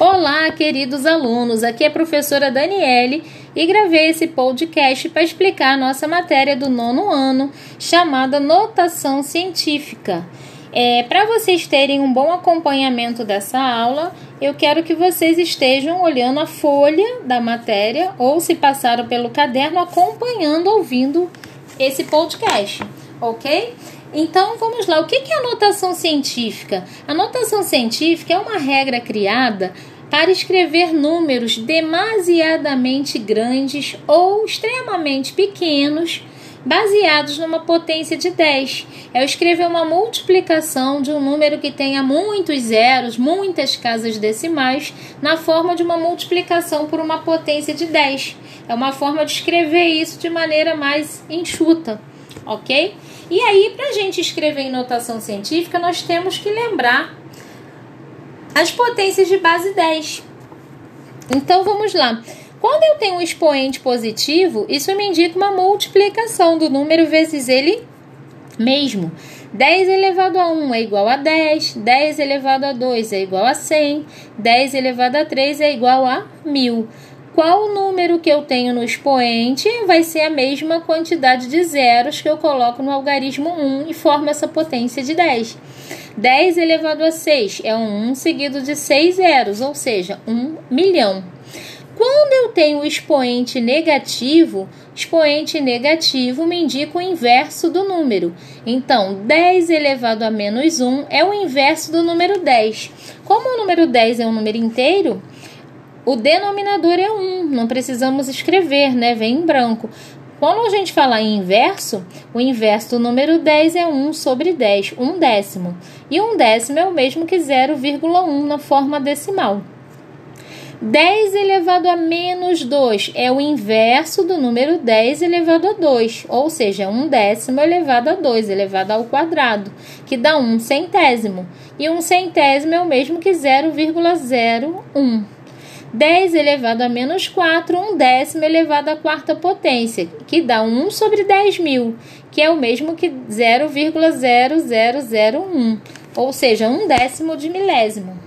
Olá, queridos alunos. Aqui é a professora Daniele e gravei esse podcast para explicar a nossa matéria do nono ano, chamada Notação Científica. É, para vocês terem um bom acompanhamento dessa aula, eu quero que vocês estejam olhando a folha da matéria ou, se passaram pelo caderno, acompanhando, ouvindo esse podcast, ok? Então vamos lá, o que é a notação científica? A notação científica é uma regra criada para escrever números demasiadamente grandes ou extremamente pequenos, baseados numa potência de 10. É escrever uma multiplicação de um número que tenha muitos zeros, muitas casas decimais, na forma de uma multiplicação por uma potência de 10. É uma forma de escrever isso de maneira mais enxuta, ok? E aí, para a gente escrever em notação científica, nós temos que lembrar as potências de base 10. Então vamos lá. Quando eu tenho um expoente positivo, isso me indica uma multiplicação do número vezes ele mesmo. 10 elevado a 1 é igual a 10, 10 elevado a 2 é igual a 100, 10 elevado a 3 é igual a 1000 qual número que eu tenho no expoente vai ser a mesma quantidade de zeros que eu coloco no algarismo 1 e forma essa potência de 10. 10 elevado a 6 é um 1 seguido de 6 zeros, ou seja, 1 milhão. Quando eu tenho o expoente negativo, expoente negativo me indica o inverso do número. Então, 10 elevado a menos 1 é o inverso do número 10. Como o número 10 é um número inteiro, o denominador é 1, não precisamos escrever, né? Vem em branco. Quando a gente falar em inverso, o inverso do número 10 é 1 sobre 10, um décimo. E um décimo é o mesmo que 0,1 na forma decimal. 10 elevado a menos 2 é o inverso do número 10 elevado a 2, ou seja, um décimo elevado a 2 elevado ao quadrado, que dá um centésimo. E um centésimo é o mesmo que 0,01. 10 elevado a menos 4, um décimo elevado à quarta potência, que dá 1 sobre 10 mil, que é o mesmo que 0,0001, ou seja, um décimo de milésimo.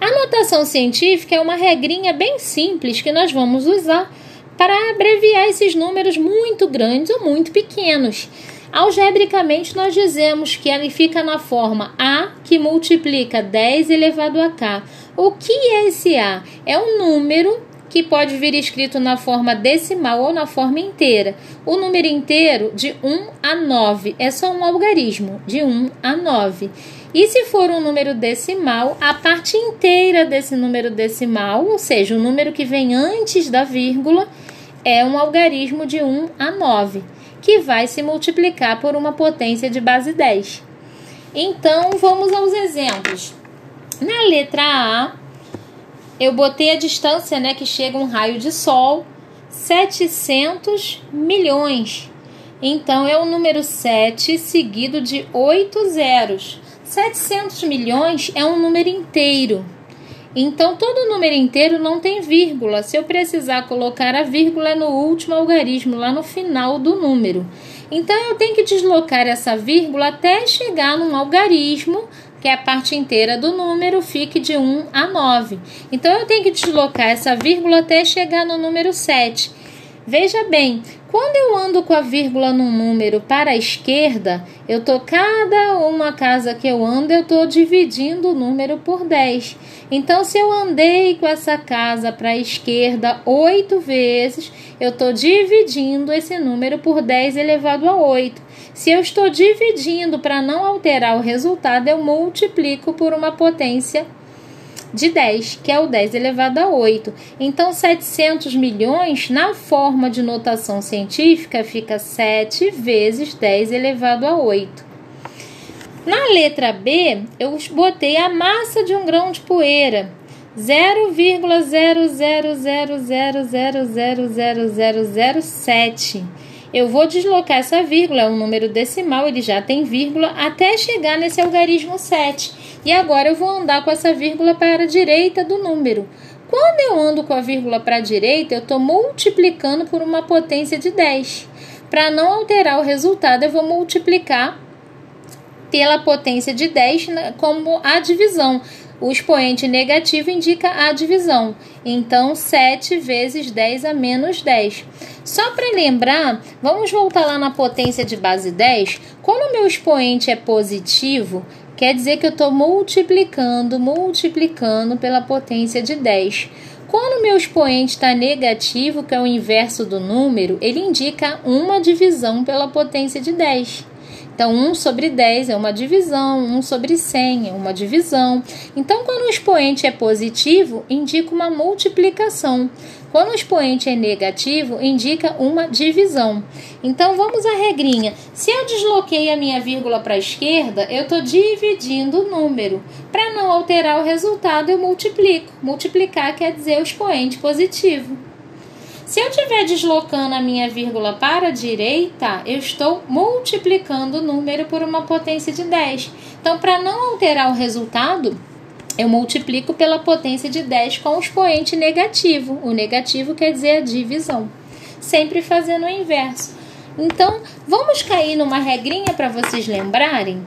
A notação científica é uma regrinha bem simples que nós vamos usar para abreviar esses números muito grandes ou muito pequenos. Algebricamente, nós dizemos que ele fica na forma A, que multiplica 10 elevado a K. O que é esse A? É um número que pode vir escrito na forma decimal ou na forma inteira. O número inteiro de 1 a 9 é só um algarismo, de 1 a 9. E se for um número decimal, a parte inteira desse número decimal, ou seja, o número que vem antes da vírgula, é um algarismo de 1 a 9 que vai se multiplicar por uma potência de base 10. Então, vamos aos exemplos. Na letra A, eu botei a distância né, que chega um raio de Sol, 700 milhões. Então, é o número 7 seguido de 8 zeros. 700 milhões é um número inteiro. Então, todo número inteiro não tem vírgula. Se eu precisar colocar a vírgula é no último algarismo, lá no final do número. Então, eu tenho que deslocar essa vírgula até chegar num algarismo, que é a parte inteira do número, fique de 1 a 9. Então, eu tenho que deslocar essa vírgula até chegar no número 7. Veja bem, quando eu ando com a vírgula num número para a esquerda, eu tô cada uma casa que eu ando, eu tô dividindo o número por 10. Então, se eu andei com essa casa para a esquerda oito vezes, eu estou dividindo esse número por 10 elevado a 8. Se eu estou dividindo para não alterar o resultado, eu multiplico por uma potência de 10, que é o 10 elevado a 8. Então, 700 milhões, na forma de notação científica, fica 7 vezes 10 elevado a 8. Na letra B, eu botei a massa de um grão de poeira. 0,000000007. Eu vou deslocar essa vírgula, é um número decimal, ele já tem vírgula, até chegar nesse algarismo 7. E agora eu vou andar com essa vírgula para a direita do número. Quando eu ando com a vírgula para a direita, eu estou multiplicando por uma potência de 10. Para não alterar o resultado, eu vou multiplicar pela potência de 10 como a divisão. O expoente negativo indica a divisão. Então, 7 vezes 10 a menos 10. Só para lembrar, vamos voltar lá na potência de base 10. Quando o meu expoente é positivo, quer dizer que eu estou multiplicando, multiplicando pela potência de 10. Quando o meu expoente está negativo, que é o inverso do número, ele indica uma divisão pela potência de 10. Então, 1 sobre 10 é uma divisão, 1 sobre 100 é uma divisão. Então, quando o expoente é positivo, indica uma multiplicação. Quando o expoente é negativo, indica uma divisão. Então, vamos à regrinha. Se eu desloquei a minha vírgula para a esquerda, eu estou dividindo o número. Para não alterar o resultado, eu multiplico. Multiplicar quer dizer o expoente positivo. Se eu estiver deslocando a minha vírgula para a direita, eu estou multiplicando o número por uma potência de 10. Então, para não alterar o resultado, eu multiplico pela potência de 10 com o expoente negativo. O negativo quer dizer a divisão. Sempre fazendo o inverso. Então, vamos cair numa regrinha para vocês lembrarem?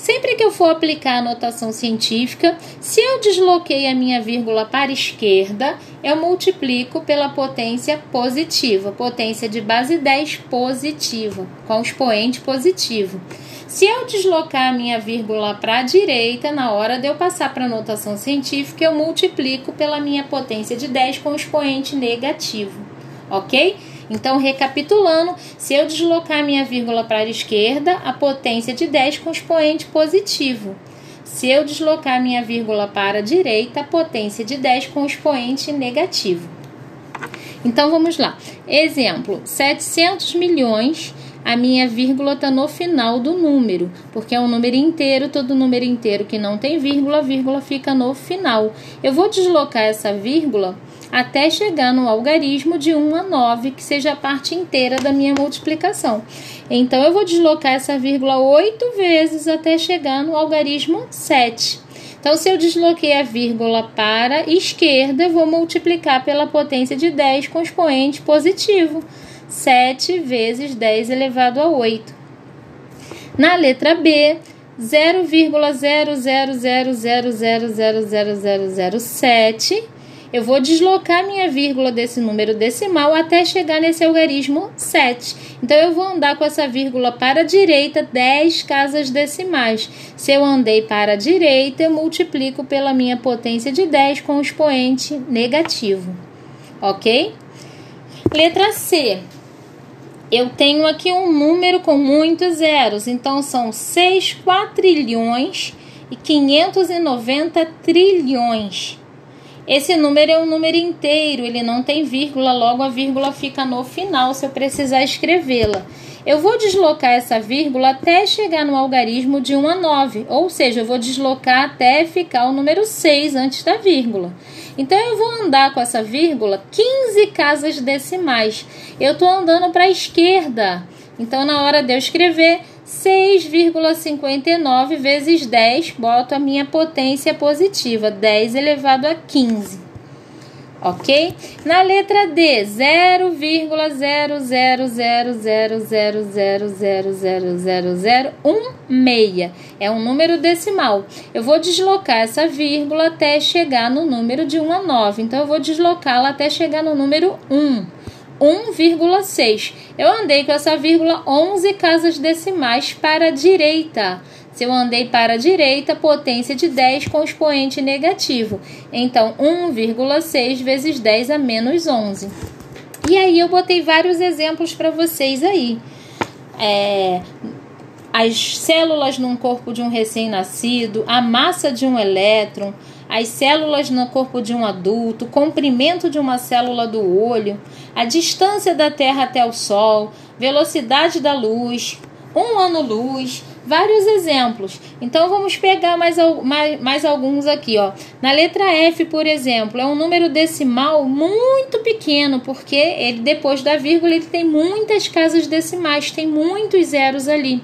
Sempre que eu for aplicar a notação científica, se eu desloquei a minha vírgula para a esquerda, eu multiplico pela potência positiva, potência de base 10 positiva, com expoente positivo. Se eu deslocar a minha vírgula para a direita, na hora de eu passar para a notação científica, eu multiplico pela minha potência de 10 com expoente negativo, ok? Então, recapitulando, se eu deslocar minha vírgula para a esquerda, a potência de 10 com expoente positivo. Se eu deslocar minha vírgula para a direita, a potência de 10 com expoente negativo. Então, vamos lá. Exemplo, 700 milhões a minha vírgula está no final do número, porque é um número inteiro, todo número inteiro que não tem vírgula, a vírgula fica no final. Eu vou deslocar essa vírgula até chegar no algarismo de 1 a 9, que seja a parte inteira da minha multiplicação. Então, eu vou deslocar essa vírgula 8 vezes até chegar no algarismo 7. Então, se eu desloquei a vírgula para a esquerda, eu vou multiplicar pela potência de 10 com expoente positivo. 7 vezes 10 elevado a 8. Na letra B, 0,00000000007 eu vou deslocar minha vírgula desse número decimal até chegar nesse algarismo 7. Então, eu vou andar com essa vírgula para a direita 10 casas decimais. Se eu andei para a direita, eu multiplico pela minha potência de 10 com o expoente negativo. Ok? Letra C. Eu tenho aqui um número com muitos zeros, então são 6 quatrilhões e 590 trilhões. Esse número é um número inteiro, ele não tem vírgula, logo a vírgula fica no final se eu precisar escrevê-la. Eu vou deslocar essa vírgula até chegar no algarismo de 1 a 9, ou seja, eu vou deslocar até ficar o número 6 antes da vírgula. Então eu vou andar com essa vírgula 15 casas decimais. Eu estou andando para a esquerda. Então, na hora de eu escrever, 6,59 vezes 10, boto a minha potência positiva, 10 elevado a 15. Ok? Na letra D, 0,0000000000016 é um número decimal. Eu vou deslocar essa vírgula até chegar no número de 1 a 9. Então, eu vou deslocá-la até chegar no número 1. 1,6. Eu andei com essa vírgula 11 casas decimais para a direita. Se eu andei para a direita, potência de 10 com expoente negativo. Então, 1,6 vezes 10 a menos 11. E aí eu botei vários exemplos para vocês aí. É, as células num corpo de um recém-nascido, a massa de um elétron, as células no corpo de um adulto, comprimento de uma célula do olho, a distância da Terra até o Sol, velocidade da luz, um ano-luz, vários exemplos. Então vamos pegar mais, mais, mais alguns aqui. Ó. Na letra F, por exemplo, é um número decimal muito pequeno, porque ele depois da vírgula ele tem muitas casas decimais, tem muitos zeros ali.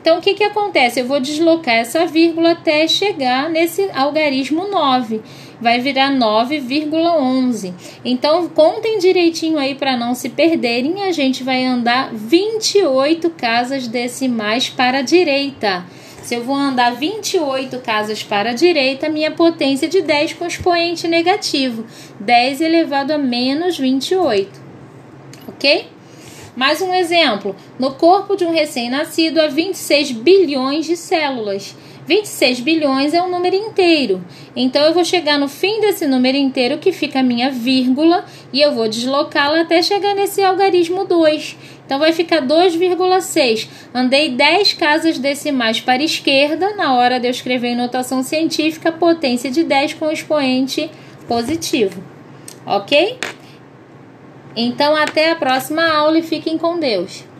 Então, o que, que acontece? Eu vou deslocar essa vírgula até chegar nesse algarismo 9. Vai virar 9,11. Então, contem direitinho aí para não se perderem. A gente vai andar 28 casas decimais para a direita. Se eu vou andar 28 casas para a direita, minha potência é de 10 com expoente negativo. 10 elevado a menos 28. Ok? Mais um exemplo. No corpo de um recém-nascido há 26 bilhões de células. 26 bilhões é um número inteiro. Então eu vou chegar no fim desse número inteiro, que fica a minha vírgula, e eu vou deslocá-la até chegar nesse algarismo 2. Então vai ficar 2,6. Andei 10 casas decimais para a esquerda, na hora de eu escrever em notação científica, potência de 10 com expoente positivo. OK? Então até a próxima aula e fiquem com Deus.